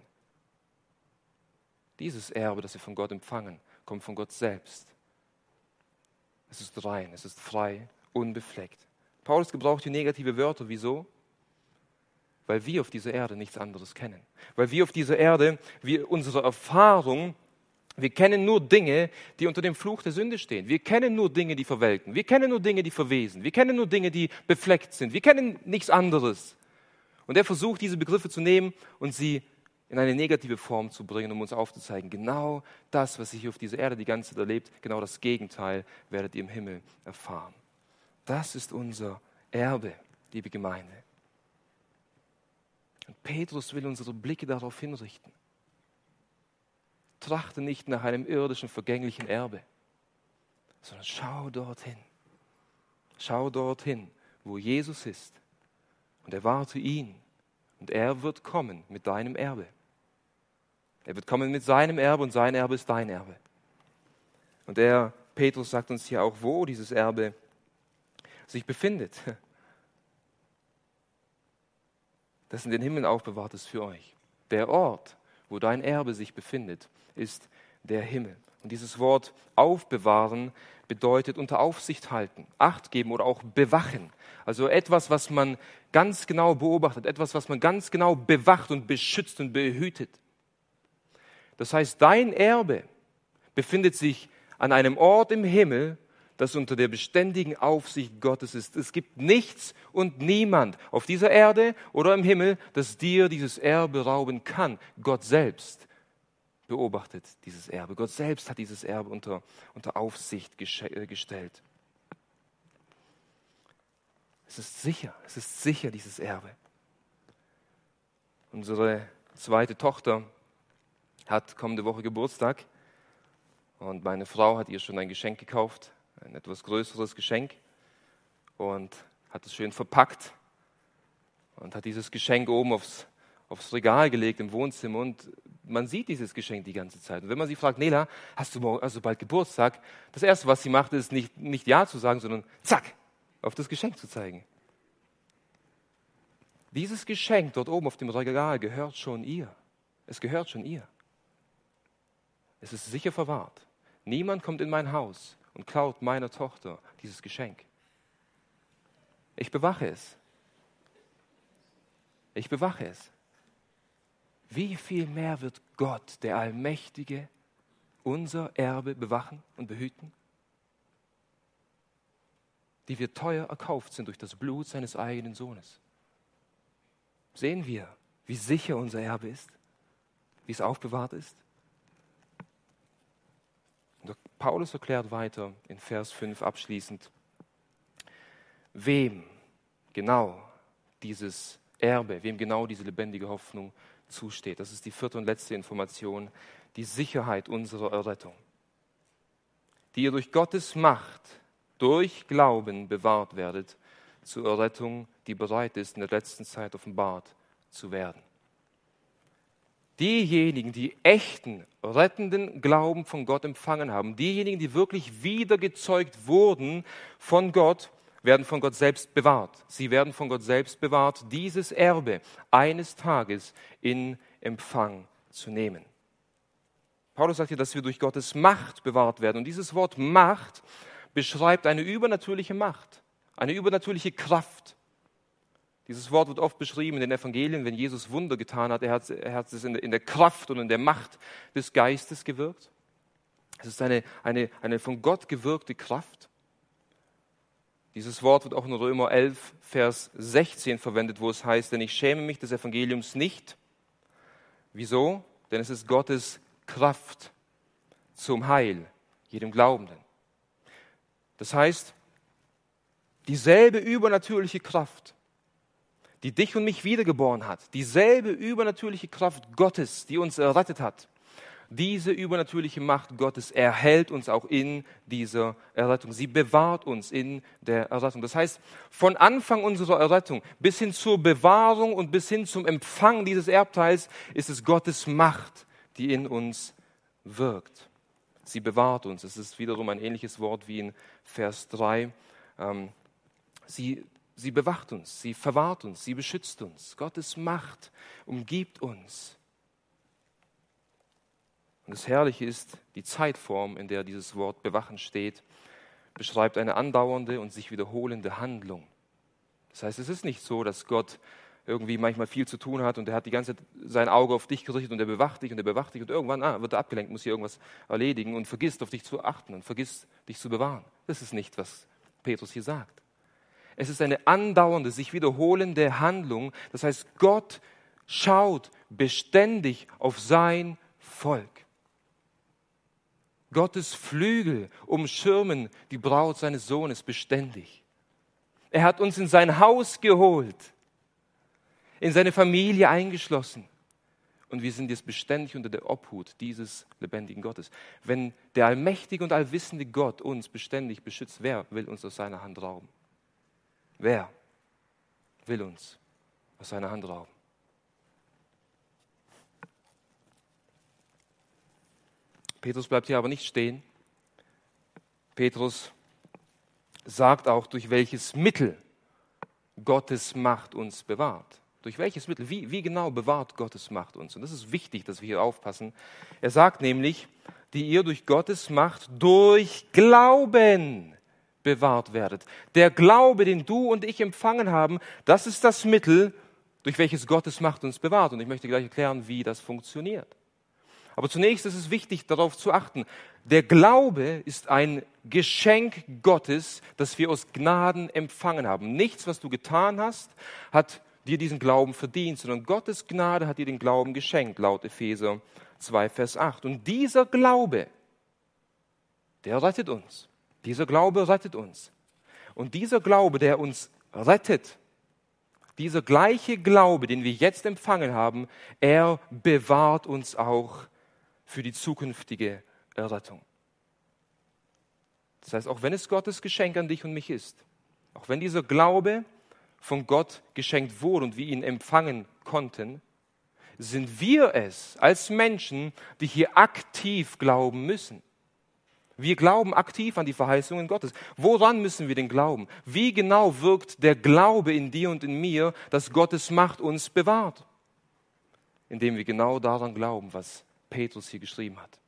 Dieses Erbe, das wir von Gott empfangen, kommt von Gott selbst. Es ist rein, es ist frei, unbefleckt. Paulus gebraucht hier negative Wörter. Wieso? Weil wir auf dieser Erde nichts anderes kennen. Weil wir auf dieser Erde, wir, unsere Erfahrung, wir kennen nur Dinge, die unter dem Fluch der Sünde stehen. Wir kennen nur Dinge, die verwelken. Wir kennen nur Dinge, die verwesen. Wir kennen nur Dinge, die befleckt sind. Wir kennen nichts anderes. Und er versucht, diese Begriffe zu nehmen und sie in eine negative Form zu bringen, um uns aufzuzeigen, genau das, was ihr hier auf dieser Erde die ganze Zeit erlebt, genau das Gegenteil werdet ihr im Himmel erfahren. Das ist unser Erbe, liebe Gemeinde. Und Petrus will unsere Blicke darauf hinrichten. Trachte nicht nach einem irdischen, vergänglichen Erbe, sondern schau dorthin. Schau dorthin, wo Jesus ist und erwarte ihn. Und er wird kommen mit deinem Erbe. Er wird kommen mit seinem Erbe und sein Erbe ist dein Erbe. Und er, Petrus, sagt uns hier auch, wo dieses Erbe sich befindet. Das in den Himmeln aufbewahrt ist für euch. Der Ort, wo dein Erbe sich befindet, ist der Himmel. Und dieses Wort aufbewahren bedeutet unter Aufsicht halten, Acht geben oder auch bewachen. Also etwas, was man ganz genau beobachtet, etwas, was man ganz genau bewacht und beschützt und behütet. Das heißt, dein Erbe befindet sich an einem Ort im Himmel, das unter der beständigen Aufsicht Gottes ist. Es gibt nichts und niemand auf dieser Erde oder im Himmel, das dir dieses Erbe rauben kann. Gott selbst beobachtet dieses Erbe. Gott selbst hat dieses Erbe unter, unter Aufsicht äh, gestellt. Es ist sicher, es ist sicher, dieses Erbe. Unsere zweite Tochter hat kommende Woche Geburtstag und meine Frau hat ihr schon ein Geschenk gekauft, ein etwas größeres Geschenk und hat es schön verpackt und hat dieses Geschenk oben aufs, aufs Regal gelegt im Wohnzimmer und man sieht dieses Geschenk die ganze Zeit. Und wenn man sie fragt, Nela, hast du morgen, also bald Geburtstag? Das Erste, was sie macht, ist nicht, nicht Ja zu sagen, sondern zack, auf das Geschenk zu zeigen. Dieses Geschenk dort oben auf dem Regal gehört schon ihr. Es gehört schon ihr. Es ist sicher verwahrt. Niemand kommt in mein Haus und klaut meiner Tochter dieses Geschenk. Ich bewache es. Ich bewache es. Wie viel mehr wird Gott, der Allmächtige, unser Erbe bewachen und behüten? Die wir teuer erkauft sind durch das Blut seines eigenen Sohnes. Sehen wir, wie sicher unser Erbe ist, wie es aufbewahrt ist? Paulus erklärt weiter in Vers 5 abschließend, wem genau dieses Erbe, wem genau diese lebendige Hoffnung zusteht. Das ist die vierte und letzte Information, die Sicherheit unserer Errettung, die ihr durch Gottes Macht, durch Glauben bewahrt werdet zur Errettung, die bereit ist, in der letzten Zeit offenbart zu werden. diejenigen, die echten, rettenden Glauben von Gott empfangen haben, diejenigen, die wirklich wiedergezeugt wurden von Gott, werden von Gott selbst bewahrt. Sie werden von Gott selbst bewahrt, dieses Erbe eines Tages in Empfang zu nehmen. Paulus sagt hier, dass wir durch Gottes Macht bewahrt werden. Und dieses Wort Macht beschreibt eine übernatürliche Macht, eine übernatürliche Kraft. Dieses Wort wird oft beschrieben in den Evangelien, wenn Jesus Wunder getan hat. Er hat, er hat es in der, Kraft und in der Macht des Geistes gewirkt. Es ist eine, eine, eine von Gott gewirkte Kraft. Dieses Wort wird auch in Römer 11, Vers 16 verwendet, wo es heißt, denn ich schäme mich des Evangeliums nicht. Wieso? Denn es ist Gottes Kraft zum Heil jedem Glaubenden. Das heißt, dieselbe übernatürliche Kraft, die dich und mich wiedergeboren hat, dieselbe übernatürliche Kraft Gottes, die uns errettet hat, diese übernatürliche Macht Gottes erhält uns auch in dieser Errettung. Sie bewahrt uns in der Errettung. Das heißt, von Anfang unserer Errettung bis hin zur Bewahrung und bis hin zum Empfang dieses Erbteils ist es Gottes Macht, die in uns wirkt. Sie bewahrt uns. Es ist wiederum ein ähnliches Wort wie in Vers 3. Sie Sie bewacht uns, sie verwahrt uns, sie beschützt uns. Gottes Macht umgibt uns. Und das Herrliche ist, die Zeitform, in der dieses Wort bewachen steht, beschreibt eine andauernde und sich wiederholende Handlung. Das heißt, es ist nicht so, dass Gott irgendwie manchmal viel zu tun hat und er hat die ganze Zeit sein Auge auf dich gerichtet und er bewacht dich und er bewacht dich und irgendwann ah, wird er abgelenkt, muss hier irgendwas erledigen und vergisst auf dich zu achten und vergisst dich zu bewahren. Das ist nicht, was Petrus hier sagt. Es ist eine andauernde, sich wiederholende Handlung. Das heißt, Gott schaut beständig auf sein Volk. Gottes Flügel umschirmen die Braut seines Sohnes beständig. Er hat uns in sein Haus geholt, in seine Familie eingeschlossen. Und wir sind jetzt beständig unter der Obhut dieses lebendigen Gottes. Wenn der allmächtige und allwissende Gott uns beständig beschützt, wer will uns aus seiner Hand rauben? Wer will uns aus seiner Hand rauben? Petrus bleibt hier aber nicht stehen. Petrus sagt auch, durch welches Mittel Gottes Macht uns bewahrt. Durch welches Mittel? Wie, wie genau bewahrt Gottes Macht uns? Und das ist wichtig, dass wir hier aufpassen. Er sagt nämlich, die ihr durch Gottes Macht durch Glauben bewahrt werdet. Der Glaube, den du und ich empfangen haben, das ist das Mittel, durch welches Gottes Macht uns bewahrt. Und ich möchte gleich erklären, wie das funktioniert. Aber zunächst ist es wichtig, darauf zu achten. Der Glaube ist ein Geschenk Gottes, das wir aus Gnaden empfangen haben. Nichts, was du getan hast, hat dir diesen Glauben verdient, sondern Gottes Gnade hat dir den Glauben geschenkt, laut Epheser 2, Vers 8. Und dieser Glaube, der rettet uns. Dieser Glaube rettet uns. Und dieser Glaube, der uns rettet, dieser gleiche Glaube, den wir jetzt empfangen haben, er bewahrt uns auch für die zukünftige Errettung. Das heißt, auch wenn es Gottes Geschenk an dich und mich ist, auch wenn dieser Glaube von Gott geschenkt wurde und wir ihn empfangen konnten, sind wir es als Menschen, die hier aktiv glauben müssen. Wir glauben aktiv an die Verheißungen Gottes. Woran müssen wir denn glauben? Wie genau wirkt der Glaube in dir und in mir, dass Gottes Macht uns bewahrt? Indem wir genau daran glauben, was Petrus hier geschrieben hat.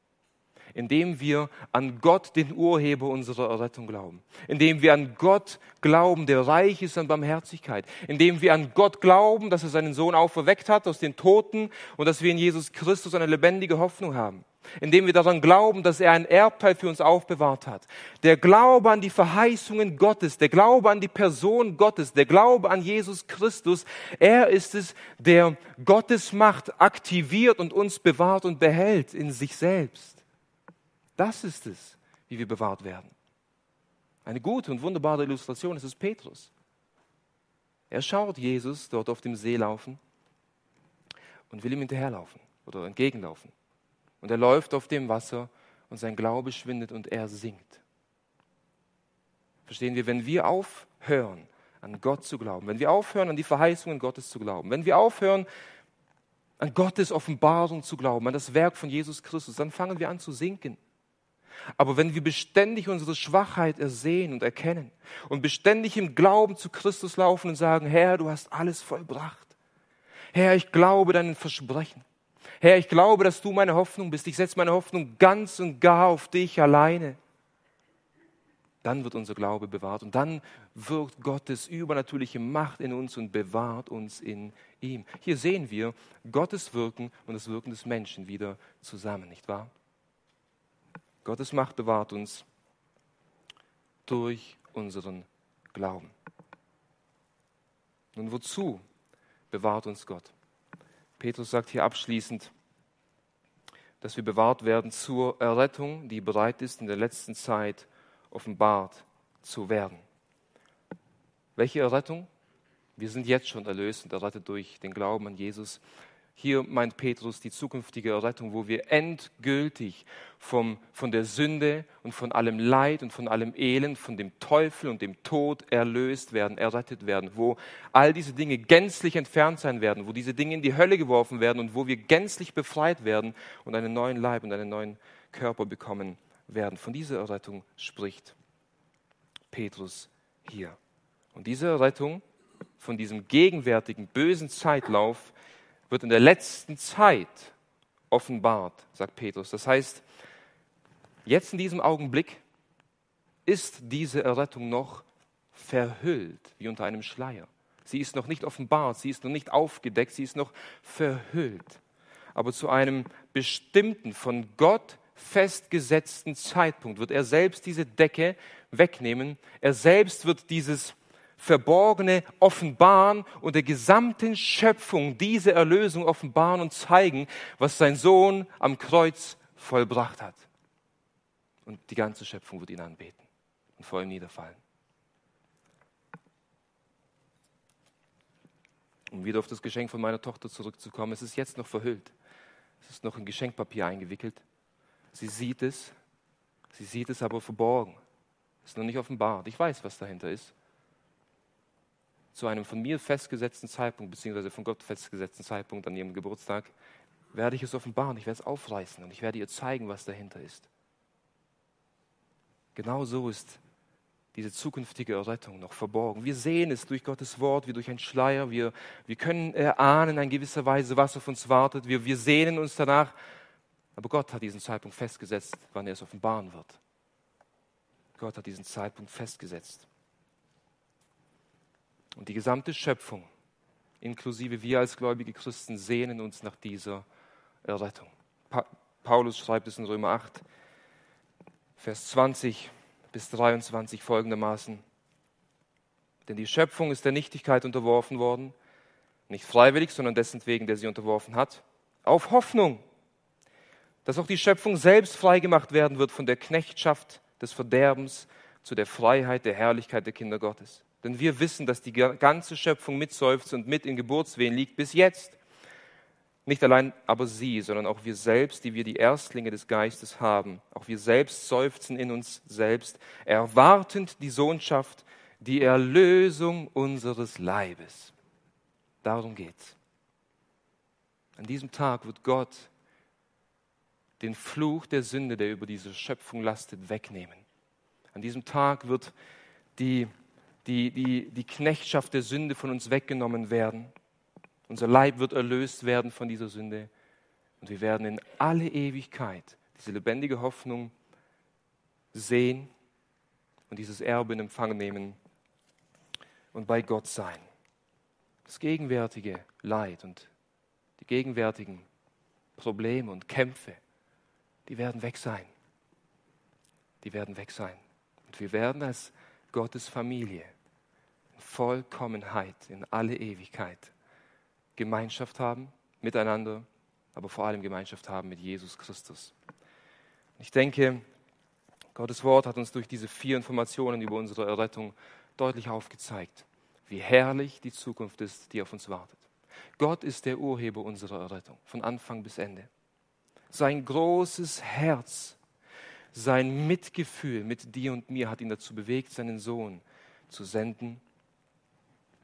Indem wir an Gott, den Urheber unserer Errettung, glauben. Indem wir an Gott glauben, der reich ist an Barmherzigkeit. Indem wir an Gott glauben, dass er seinen Sohn auferweckt hat aus den Toten und dass wir in Jesus Christus eine lebendige Hoffnung haben indem wir daran glauben, dass er ein Erbteil für uns aufbewahrt hat. Der Glaube an die Verheißungen Gottes, der Glaube an die Person Gottes, der Glaube an Jesus Christus, er ist es, der Gottes Macht aktiviert und uns bewahrt und behält in sich selbst. Das ist es, wie wir bewahrt werden. Eine gute und wunderbare Illustration ist Petrus. Er schaut Jesus dort auf dem See laufen und will ihm hinterherlaufen oder entgegenlaufen. Und er läuft auf dem Wasser und sein Glaube schwindet und er sinkt. Verstehen wir, wenn wir aufhören, an Gott zu glauben, wenn wir aufhören, an die Verheißungen Gottes zu glauben, wenn wir aufhören, an Gottes Offenbarung zu glauben, an das Werk von Jesus Christus, dann fangen wir an zu sinken. Aber wenn wir beständig unsere Schwachheit ersehen und erkennen und beständig im Glauben zu Christus laufen und sagen, Herr, du hast alles vollbracht. Herr, ich glaube deinen Versprechen. Herr, ich glaube, dass du meine Hoffnung bist. Ich setze meine Hoffnung ganz und gar auf dich alleine. Dann wird unser Glaube bewahrt und dann wirkt Gottes übernatürliche Macht in uns und bewahrt uns in ihm. Hier sehen wir Gottes Wirken und das Wirken des Menschen wieder zusammen, nicht wahr? Gottes Macht bewahrt uns durch unseren Glauben. Nun wozu bewahrt uns Gott? Petrus sagt hier abschließend, dass wir bewahrt werden zur Errettung, die bereit ist, in der letzten Zeit offenbart zu werden. Welche Errettung? Wir sind jetzt schon erlöst und errettet durch den Glauben an Jesus. Hier meint Petrus die zukünftige Errettung, wo wir endgültig vom, von der Sünde und von allem Leid und von allem Elend, von dem Teufel und dem Tod erlöst werden, errettet werden, wo all diese Dinge gänzlich entfernt sein werden, wo diese Dinge in die Hölle geworfen werden und wo wir gänzlich befreit werden und einen neuen Leib und einen neuen Körper bekommen werden. Von dieser Errettung spricht Petrus hier. Und diese Errettung von diesem gegenwärtigen bösen Zeitlauf wird in der letzten Zeit offenbart, sagt Petrus. Das heißt, jetzt in diesem Augenblick ist diese Errettung noch verhüllt, wie unter einem Schleier. Sie ist noch nicht offenbart, sie ist noch nicht aufgedeckt, sie ist noch verhüllt. Aber zu einem bestimmten, von Gott festgesetzten Zeitpunkt wird er selbst diese Decke wegnehmen. Er selbst wird dieses Verborgene offenbaren und der gesamten Schöpfung diese Erlösung offenbaren und zeigen, was sein Sohn am Kreuz vollbracht hat. Und die ganze Schöpfung wird ihn anbeten und vor ihm niederfallen. Um wieder auf das Geschenk von meiner Tochter zurückzukommen, es ist jetzt noch verhüllt. Es ist noch in Geschenkpapier eingewickelt. Sie sieht es, sie sieht es aber verborgen. Es ist noch nicht offenbart. Ich weiß, was dahinter ist zu einem von mir festgesetzten Zeitpunkt, beziehungsweise von Gott festgesetzten Zeitpunkt an ihrem Geburtstag, werde ich es offenbaren, ich werde es aufreißen und ich werde ihr zeigen, was dahinter ist. Genau so ist diese zukünftige Errettung noch verborgen. Wir sehen es durch Gottes Wort wie durch einen Schleier. Wir, wir können erahnen in gewisser Weise, was auf uns wartet. Wir, wir sehnen uns danach. Aber Gott hat diesen Zeitpunkt festgesetzt, wann er es offenbaren wird. Gott hat diesen Zeitpunkt festgesetzt. Und die gesamte Schöpfung, inklusive wir als gläubige Christen, sehnen uns nach dieser Errettung. Pa Paulus schreibt es in Römer 8, Vers 20 bis 23 folgendermaßen. Denn die Schöpfung ist der Nichtigkeit unterworfen worden, nicht freiwillig, sondern dessen wegen, der sie unterworfen hat, auf Hoffnung, dass auch die Schöpfung selbst freigemacht werden wird von der Knechtschaft des Verderbens zu der Freiheit der Herrlichkeit der Kinder Gottes. Denn wir wissen, dass die ganze Schöpfung mitseufzt und mit in Geburtswehen liegt bis jetzt. Nicht allein aber sie, sondern auch wir selbst, die wir die Erstlinge des Geistes haben. Auch wir selbst seufzen in uns selbst, erwartend die Sohnschaft, die Erlösung unseres Leibes. Darum geht's. An diesem Tag wird Gott den Fluch der Sünde, der über diese Schöpfung lastet, wegnehmen. An diesem Tag wird die die, die, die Knechtschaft der Sünde von uns weggenommen werden. Unser Leib wird erlöst werden von dieser Sünde. Und wir werden in alle Ewigkeit diese lebendige Hoffnung sehen und dieses Erbe in Empfang nehmen und bei Gott sein. Das gegenwärtige Leid und die gegenwärtigen Probleme und Kämpfe, die werden weg sein. Die werden weg sein. Und wir werden als Gottes Familie Vollkommenheit in alle Ewigkeit Gemeinschaft haben miteinander, aber vor allem Gemeinschaft haben mit Jesus Christus. Ich denke, Gottes Wort hat uns durch diese vier Informationen über unsere Errettung deutlich aufgezeigt, wie herrlich die Zukunft ist, die auf uns wartet. Gott ist der Urheber unserer Errettung, von Anfang bis Ende. Sein großes Herz, sein Mitgefühl mit dir und mir hat ihn dazu bewegt, seinen Sohn zu senden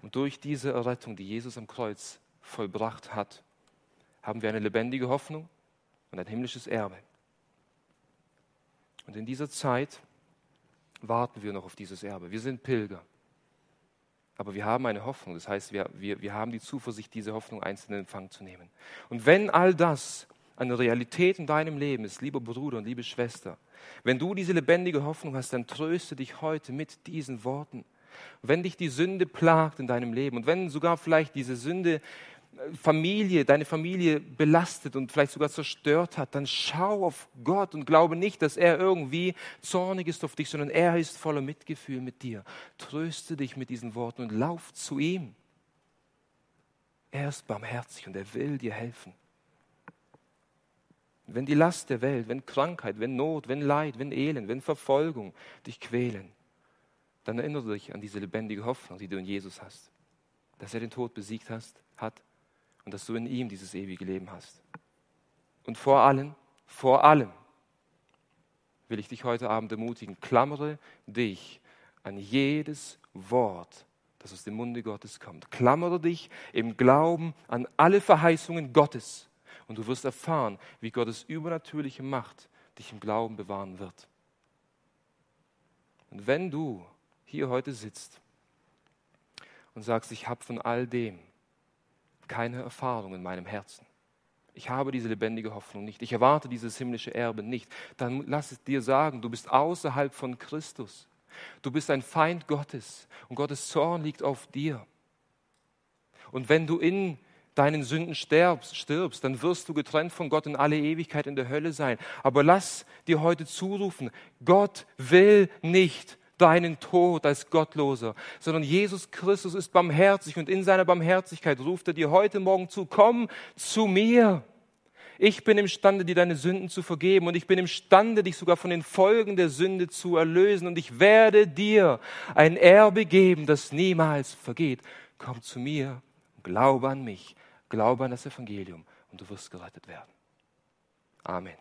und durch diese Errettung, die Jesus am Kreuz vollbracht hat, haben wir eine lebendige Hoffnung und ein himmlisches Erbe. Und in dieser Zeit warten wir noch auf dieses Erbe. Wir sind Pilger. Aber wir haben eine Hoffnung. Das heißt, wir, wir, wir haben die Zuversicht, diese Hoffnung einzeln in Empfang zu nehmen. Und wenn all das eine Realität in deinem Leben ist, lieber Bruder und liebe Schwester, wenn du diese lebendige Hoffnung hast, dann tröste dich heute mit diesen Worten. Wenn dich die Sünde plagt in deinem Leben und wenn sogar vielleicht diese Sünde Familie, deine Familie belastet und vielleicht sogar zerstört hat, dann schau auf Gott und glaube nicht, dass er irgendwie zornig ist auf dich, sondern er ist voller Mitgefühl mit dir. Tröste dich mit diesen Worten und lauf zu ihm. Er ist barmherzig und er will dir helfen. Wenn die Last der Welt, wenn Krankheit, wenn Not, wenn Leid, wenn Elend, wenn Verfolgung dich quälen, dann erinnere dich an diese lebendige Hoffnung, die du in Jesus hast, dass er den Tod besiegt hast, hat und dass du in ihm dieses ewige Leben hast. Und vor allem, vor allem will ich dich heute Abend ermutigen, klammere dich an jedes Wort, das aus dem Munde Gottes kommt. Klammere dich im Glauben an alle Verheißungen Gottes und du wirst erfahren, wie Gottes übernatürliche Macht dich im Glauben bewahren wird. Und wenn du hier heute sitzt und sagst, ich habe von all dem keine Erfahrung in meinem Herzen. Ich habe diese lebendige Hoffnung nicht. Ich erwarte dieses himmlische Erbe nicht. Dann lass es dir sagen, du bist außerhalb von Christus. Du bist ein Feind Gottes und Gottes Zorn liegt auf dir. Und wenn du in deinen Sünden stirbst, stirbst, dann wirst du getrennt von Gott in alle Ewigkeit in der Hölle sein. Aber lass dir heute zurufen, Gott will nicht, deinen Tod als Gottloser, sondern Jesus Christus ist barmherzig und in seiner Barmherzigkeit ruft er dir heute Morgen zu, komm zu mir. Ich bin imstande, dir deine Sünden zu vergeben und ich bin imstande, dich sogar von den Folgen der Sünde zu erlösen und ich werde dir ein Erbe geben, das niemals vergeht. Komm zu mir, glaube an mich, glaube an das Evangelium und du wirst gerettet werden. Amen.